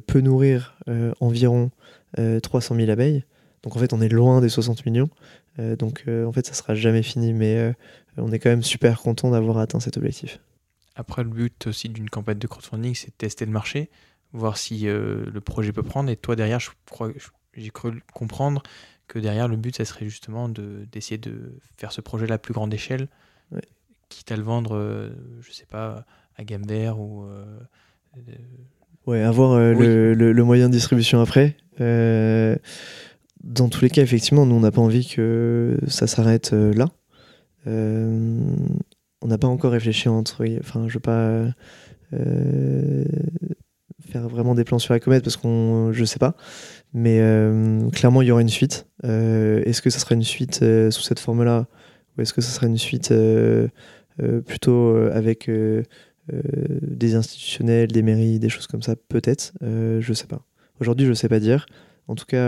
Speaker 1: peut nourrir environ euh, 300 000 abeilles. Donc en fait, on est loin des 60 millions. Donc en fait, ça sera jamais fini, mais on est quand même super content d'avoir atteint cet objectif.
Speaker 3: Après, le but aussi d'une campagne de crowdfunding, c'est de tester le marché, voir si euh, le projet peut prendre. Et toi, derrière, je crois, je- j'ai cru comprendre que derrière, le but, ça serait justement de- d'essayer de, faire ce projet à la plus grande échelle,
Speaker 1: Ouais.
Speaker 3: quitte à le vendre, euh, je sais pas, à gamme vert ou. euh, euh,
Speaker 1: Ouais, avoir
Speaker 3: Oui.
Speaker 1: le, le- le moyen de distribution après. Dans tous les cas, effectivement, nous, on n'a pas envie que ça s'arrête là. On n'a pas encore réfléchi entre. Enfin, je veux pas euh, faire vraiment des plans sur la comète parce qu'on. Je sais pas. Mais euh, clairement, il y aura une suite. Euh, est-ce que ça sera une suite euh, sous cette forme-là Ou est-ce que ça sera une suite plutôt avec. des institutionnels, des mairies, des choses comme ça, peut-être, je sais pas. Aujourd'hui, je sais pas dire. En tout cas,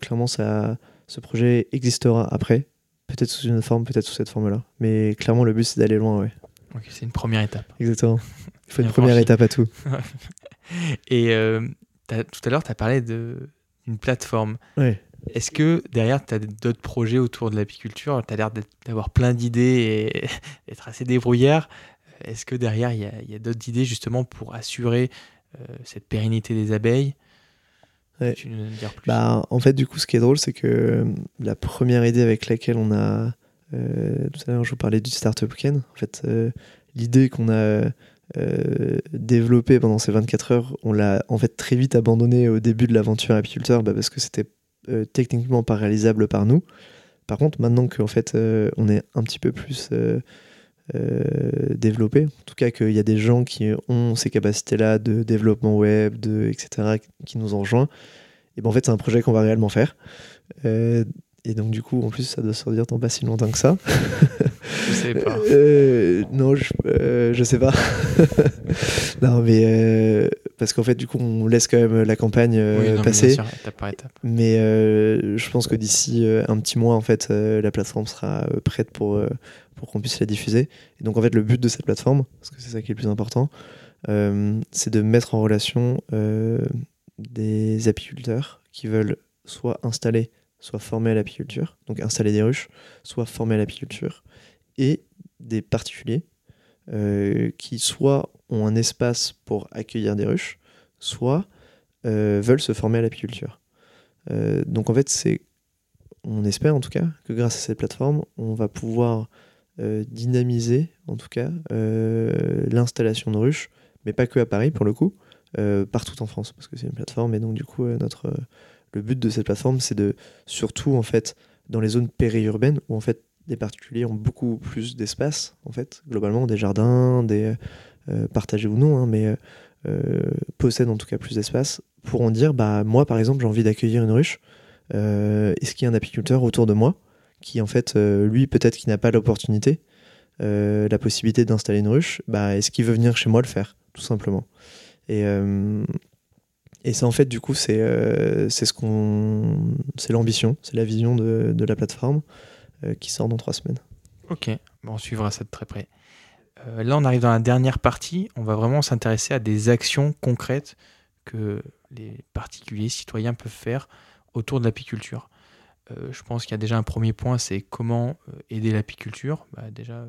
Speaker 1: clairement, ça, ce projet existera après, peut-être sous une autre forme, peut-être sous cette forme-là. Mais clairement, le but, c'est d'aller loin, ouais.
Speaker 3: ok, c'est une première étape.
Speaker 1: Exactement. Il faut une première étape à tout. <laughs> <laughs>
Speaker 3: Et euh, tout à l'heure, tu as parlé d'une plateforme. Est-ce que derrière, tu as d'autres projets autour de l'apiculture? Tu as l'air d'avoir plein d'idées et <laughs> d'être assez débrouillard. Est-ce que derrière, il y a, d'autres idées justement pour assurer euh, cette pérennité des abeilles?
Speaker 1: Ouais.
Speaker 3: Tu nous en dire plus?
Speaker 1: Bah, en fait, du coup, ce qui est drôle, c'est que euh, la première idée avec laquelle on a. euh, tout à l'heure, je vous parlais du Startup Weekend. En fait, euh, l'idée qu'on a euh, développée pendant ces 24 heures, on l'a en fait très vite abandonnée au début de l'aventure apiculteur bah, parce que c'était euh, techniquement pas réalisable par nous. Par contre, maintenant qu'en fait, euh, on est un petit peu plus développé, en tout cas qu'il y a des gens qui ont ces capacités-là de développement web, de, etc., qui nous ont rejoints, et ben en fait, c'est un projet qu'on va réellement faire. Et donc, du coup, en plus, ça doit sortir dans pas si longtemps que ça. <laughs>
Speaker 3: Je sais pas.
Speaker 1: Euh, non, je, euh, je sais pas. <laughs> non, mais euh, parce qu'en fait, du coup, on laisse quand même la campagne euh,
Speaker 3: Oui, non, mais bien
Speaker 1: passer.
Speaker 3: sûr, étape par étape.
Speaker 1: Mais euh, je pense que d'ici euh, un petit mois, en fait, euh, la plateforme sera euh, prête pour, euh, pour qu'on puisse la diffuser. Et donc, en fait, le but de cette plateforme, parce que c'est ça qui est le plus important, euh, c'est de mettre en relation euh, des apiculteurs qui veulent soit installer, soit former à l'apiculture, donc installer des ruches, soit former à l'apiculture, et des particuliers euh, qui soit ont un espace pour accueillir des ruches, soit euh, veulent se former à l'apiculture. Euh, donc en fait, c'est, on espère en tout cas que grâce à cette plateforme, on va pouvoir dynamiser en tout cas l'installation de ruches, mais pas que à Paris pour le coup, partout en France, parce que c'est une plateforme et donc du coup notre le but de cette plateforme, c'est de surtout en fait dans les zones périurbaines où en fait des particuliers ont beaucoup plus d'espace, en fait, globalement, des jardins, des euh, partagés ou non, hein, mais euh, euh, possèdent en tout cas plus d'espace, pourront dire, bah moi par exemple, j'ai envie d'accueillir une ruche. Est-ce qu'il y a un apiculteur autour de moi qui, en fait, lui, peut-être qu'il n'a pas l'opportunité, la possibilité d'installer une ruche, bah, est-ce qu'il veut venir chez moi le faire, tout simplement et, et ça, en fait, du coup, c'est l'ambition, c'est la vision de la plateforme. Euh, qui sort dans trois semaines.
Speaker 3: Ok, on suivra ça de très près. Euh, là, on arrive dans la dernière partie. On va vraiment s'intéresser à des actions concrètes que les particuliers, citoyens peuvent faire autour de l'apiculture. Euh, je pense qu'il y a déjà un premier point, c'est comment aider l'apiculture. Bah, déjà,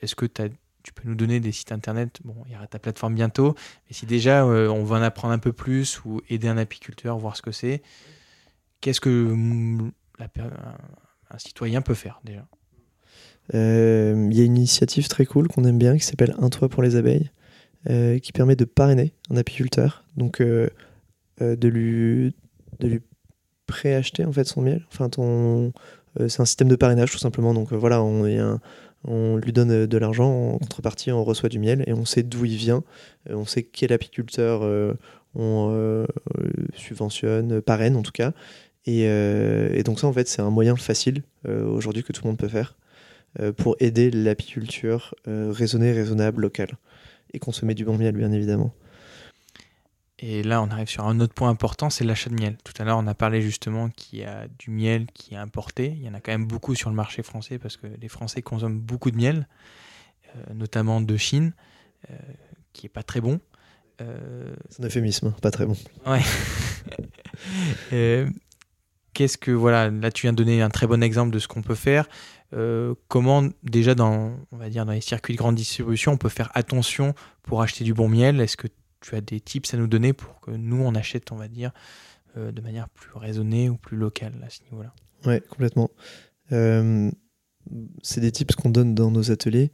Speaker 3: est-ce que tu peux nous donner des sites internet? Bon, il y aura ta plateforme bientôt, mais si déjà on veut en apprendre un peu plus ou aider un apiculteur, voir ce que c'est, qu'est-ce que mm, la, un citoyen peut faire déjà
Speaker 1: euh, Il y a une initiative très cool qu'on aime bien qui s'appelle Un toit pour les abeilles, euh, qui permet de parrainer un apiculteur, donc euh, de lui de lui préacheter en fait son miel. Enfin, c'est un système de parrainage tout simplement. Donc voilà, on lui donne de l'argent en contrepartie, on reçoit du miel et on sait d'où il vient, on sait quel apiculteur on subventionne, parraine en tout cas, euh, et, donc ça, en fait, c'est un moyen facile euh, aujourd'hui que tout le monde peut faire euh, pour aider l'apiculture raisonnée, raisonnable, locale. Et consommer du bon miel, bien évidemment.
Speaker 3: Et là, on arrive sur un autre point important, c'est l'achat de miel. Tout à l'heure, on a parlé justement qu'il y a du miel qui est importé. Il y en a quand même beaucoup sur le marché français parce que les Français consomment beaucoup de miel, notamment de Chine, qui est pas très bon.
Speaker 1: C'est un euphémisme, hein, pas très bon.
Speaker 3: Ouais. <laughs> qu'est-ce que voilà là tu viens de donner un très bon exemple de ce qu'on peut faire. Euh, comment déjà dans on dire dans les circuits de grande distribution on peut faire attention pour acheter du bon miel? Est-ce que tu as des tips à nous donner pour que nous on achète on va dire euh, de manière plus raisonnée ou plus locale à ce niveau-là?
Speaker 1: Ouais complètement. Euh, c'est des tips qu'on donne dans nos ateliers.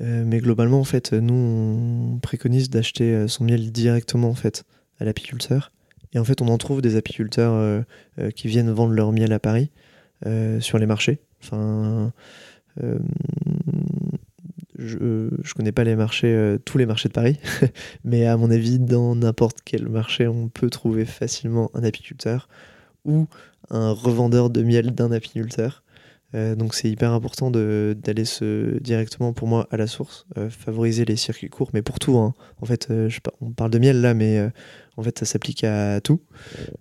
Speaker 1: Mais globalement en fait nous on préconise d'acheter son miel directement en fait à l'apiculteur et en fait, on en trouve des apiculteurs euh, euh, qui viennent vendre leur miel à Paris euh, sur les marchés. Je, je connais pas les marchés, tous les marchés de Paris, <laughs> mais à mon avis, dans n'importe quel marché, on peut trouver facilement un apiculteur ou un revendeur de miel d'un apiculteur. Donc c'est hyper important d'aller directement pour moi à la source, favoriser les circuits courts, mais pour tout. Hein. En fait, je, on parle de miel là, mais en fait, ça s'applique à tout.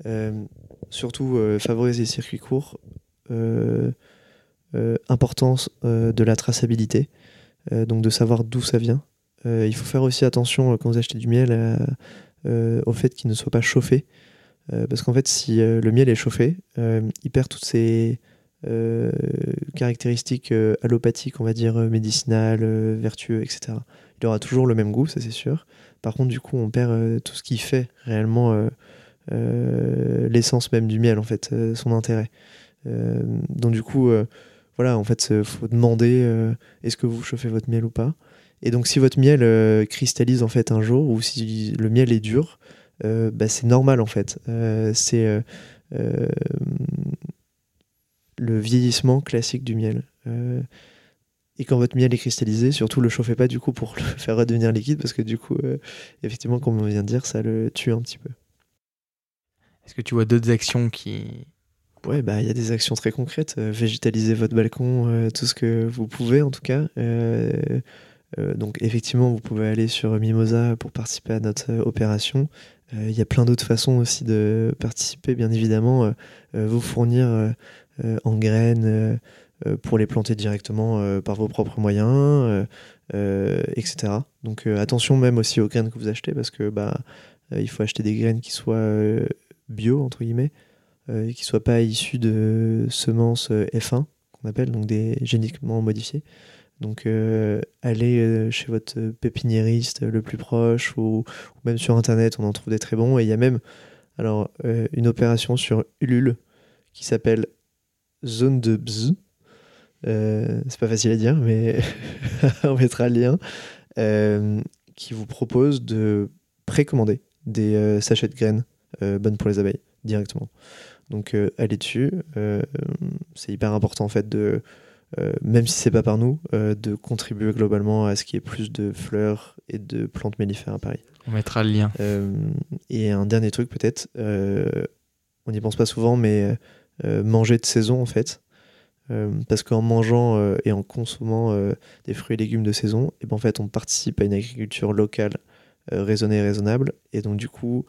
Speaker 1: Euh, surtout, euh, favoriser les circuits courts. Euh, importance de la traçabilité, donc de savoir d'où ça vient. il faut faire aussi attention quand vous achetez du miel au fait qu'il ne soit pas chauffé. parce qu'en fait, si le miel est chauffé, il perd toutes ses caractéristiques allopathiques, on va dire médicinales, vertueux, etc. Il aura toujours le même goût, ça c'est sûr. Par contre, du coup, on perd euh, tout ce qui fait réellement euh, euh, l'essence même du miel, en fait, son intérêt. donc, du coup, voilà, en fait, il faut demander est-ce que vous chauffez votre miel ou pas. Et donc, si votre miel cristallise en fait un jour, ou si le miel est dur, bah, c'est normal en fait. c'est le vieillissement classique du miel. Et quand votre miel est cristallisé, surtout le chauffez pas du coup pour <laughs> le faire redevenir liquide parce que du coup, euh, effectivement, comme on vient de dire, ça le tue un petit peu.
Speaker 3: Est-ce que tu vois d'autres actions qui...
Speaker 1: Ouais, bah il y a des actions très concrètes. Euh, végétaliser votre balcon, euh, tout ce que vous pouvez en tout cas. donc effectivement, vous pouvez aller sur Mimosa pour participer à notre opération. Il y a plein d'autres façons aussi de participer, bien évidemment. vous fournir en graines euh, pour les planter directement euh, par vos propres moyens, euh, etc. Donc attention même aussi aux graines que vous achetez parce que bah il faut acheter des graines qui soient bio entre guillemets. qui ne soient pas issus de semences F1, qu'on appelle, donc des génétiquement modifiés. Donc allez chez votre pépiniériste le plus proche ou, même sur internet, on en trouve des très bons. Et il y a même alors, une opération sur Ulule qui s'appelle Zone de Bz. c'est pas facile à dire, mais <laughs> on mettra le lien. qui vous propose de précommander des sachets de graines bonnes pour les abeilles directement. Donc allez dessus. c'est hyper important en fait de euh, même si c'est pas par nous, euh, de contribuer globalement à ce qu'il y ait plus de fleurs et de plantes mellifères à Paris.
Speaker 3: On mettra le lien.
Speaker 1: Euh, et un dernier truc peut-être, on n'y pense pas souvent, mais manger de saison en fait. parce qu'en mangeant et en consommant des fruits et légumes de saison, et ben, en fait on participe à une agriculture locale raisonnée et raisonnable. Et donc du coup,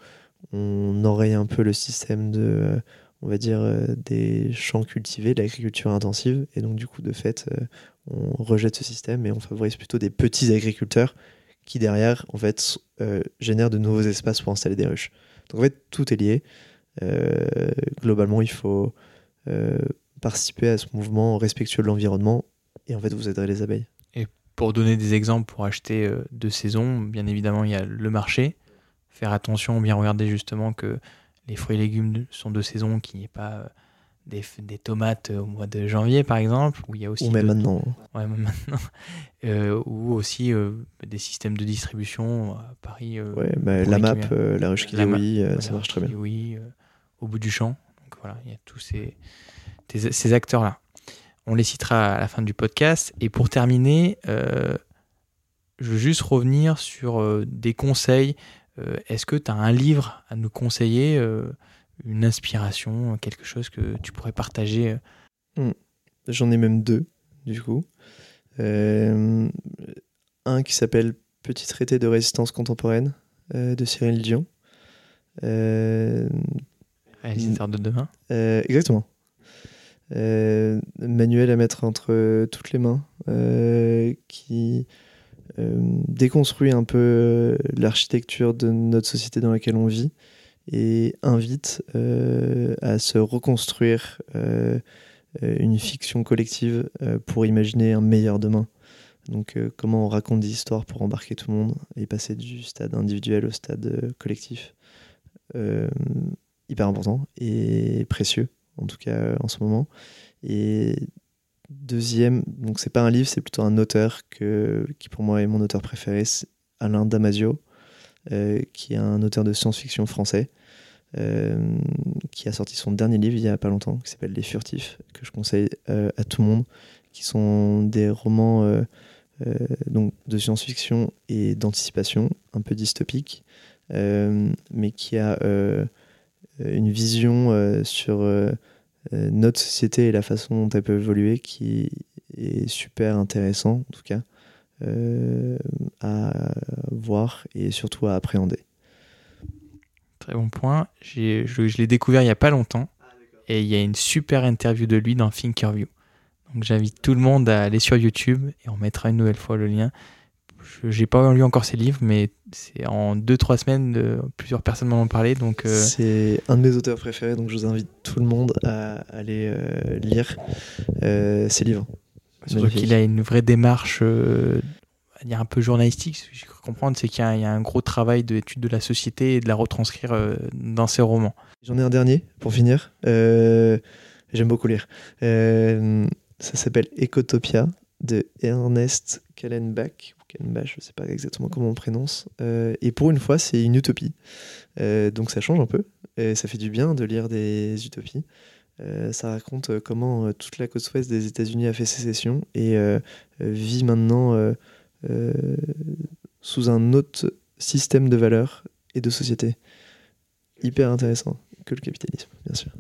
Speaker 1: on aurait un peu le système de on va dire, euh, des champs cultivés, de l'agriculture intensive. Et donc, du coup, de fait, euh, on rejette ce système et on favorise plutôt des petits agriculteurs qui, derrière, en fait, euh, génèrent de nouveaux espaces pour installer des ruches. Donc, en fait, tout est lié. Globalement, il faut participer à ce mouvement respectueux de l'environnement et en fait, vous aiderez les abeilles.
Speaker 3: Et pour donner des exemples pour acheter de saison, bien évidemment, il y a le marché. Faire attention, bien regarder justement que les fruits et légumes sont de saison, qu'il n'y ait pas euh, des, des, tomates au mois de janvier, par exemple. Où il y a aussi
Speaker 1: ou même maintenant.
Speaker 3: Ouais, même maintenant. <laughs> Euh, ou aussi euh, des systèmes de distribution à Paris.
Speaker 1: ouais, bah, la map, la ruche oui, ça marche très bien.
Speaker 3: Oui, au bout du champ. Donc voilà, il y a tous ces, ces acteurs-là. On les citera à la fin du podcast. Et pour terminer, je veux juste revenir sur des conseils euh, est-ce que tu as un livre à nous conseiller, euh, une inspiration, quelque chose que tu pourrais partager
Speaker 1: euh? Hmm. J'en ai même deux, du coup. un qui s'appelle Petit traité de résistance contemporaine de Cyril Dion.
Speaker 3: Réalisateur de demain.
Speaker 1: exactement. manuel à mettre entre toutes les mains, qui euh, déconstruit un peu euh, l'architecture de notre société dans laquelle on vit et invite euh, à se reconstruire une fiction collective pour imaginer un meilleur demain. Donc comment on raconte des histoires pour embarquer tout le monde et passer du stade individuel au stade collectif. Hyper important et précieux, en tout cas en ce moment. Et Deuxième, donc c'est pas un livre, c'est plutôt un auteur que, qui pour moi est mon auteur préféré, c'est Alain Damasio, euh, qui est un auteur de science-fiction français, euh, qui a sorti son dernier livre il y a pas longtemps, qui s'appelle Les Furtifs, que je conseille euh, à tout le monde, qui sont des romans donc de science-fiction et d'anticipation, un peu dystopiques, mais qui a une vision sur euh, notre société et la façon dont elle peut évoluer qui est super intéressant en tout cas euh, à voir et surtout à appréhender.
Speaker 3: Très bon point. Je, je l'ai découvert il n'y a pas longtemps et il y a une super interview de lui dans Thinkerview. Donc j'invite tout le monde à aller sur YouTube et on mettra une nouvelle fois le lien. Je n'ai pas lu encore ses livres, mais c'est en 2-3 semaines, plusieurs personnes m'en ont parlé. Donc,
Speaker 1: euh, C'est un de mes auteurs préférés, donc je vous invite tout le monde à aller euh, lire euh, ses livres.
Speaker 3: Surtout qu'il a une vraie démarche il y a un peu journalistique, ce que j'ai cru comprendre, c'est qu'il y, a un gros travail d'étude de la société et de la retranscrire dans ses romans.
Speaker 1: J'en ai un dernier pour finir. J'aime beaucoup lire. ça s'appelle Ecotopia de Ernest Kallenbach je ne sais pas exactement comment on prononce. Euh, et pour une fois, c'est une utopie. Euh, donc ça change un peu. Ça fait du bien de lire des utopies. Euh, ça raconte comment toute la côte ouest des États-Unis a fait sécession et vit maintenant sous un autre système de valeurs et de société. Hyper intéressant que le capitalisme, bien sûr.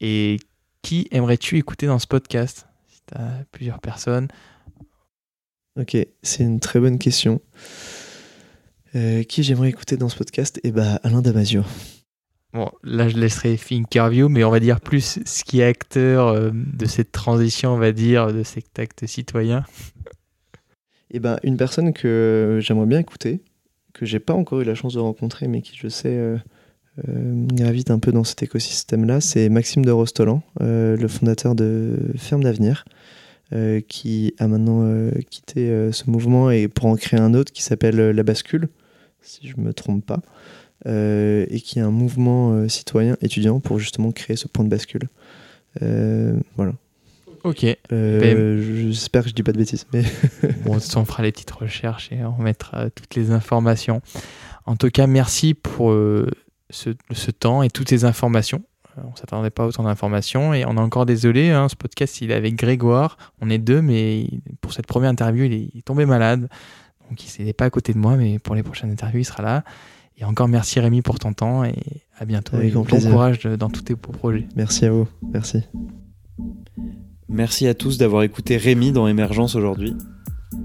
Speaker 3: Et qui aimerais-tu écouter dans ce podcast? Si tu as plusieurs personnes,
Speaker 1: Ok, c'est une très bonne question. Euh, qui j'aimerais écouter dans ce podcast? Eh ben, Alain Damasio.
Speaker 3: Bon, là, je laisserai Thinkerview, mais on va dire plus ce qui est acteur euh, de cette transition, on va dire, de cet acte citoyen.
Speaker 1: Eh ben, une personne que j'aimerais bien écouter, que j'ai pas encore eu la chance de rencontrer, mais qui, je sais, gravite un peu dans cet écosystème-là, c'est Maxime de Rostolan, le fondateur de Ferme d'Avenir, qui a maintenant quitté ce mouvement et pour en créer un autre qui s'appelle La Bascule, si je ne me trompe pas, et qui est un mouvement citoyen étudiant pour justement créer ce point de bascule. voilà.
Speaker 3: Ok.
Speaker 1: Euh, j'espère que je dis pas de bêtises. Mais <laughs>
Speaker 3: bon, on fera les petites recherches et on mettra toutes les informations. En tout cas, merci pour euh, ce, temps et toutes ces informations. Euh, on s'attendait pas à autant d'informations et on est encore désolé. Hein, ce podcast, il est avec Grégoire. On est deux, mais pour cette première interview, il est, tombé malade. Donc il n'est pas à côté de moi, mais pour les prochaines interviews, il sera là. Et encore merci Rémi pour ton temps et à bientôt.
Speaker 1: Avec
Speaker 3: bon courage dans tous tes projets.
Speaker 1: Merci à vous. Merci.
Speaker 2: Merci à tous d'avoir écouté Rémi dans Émergence aujourd'hui.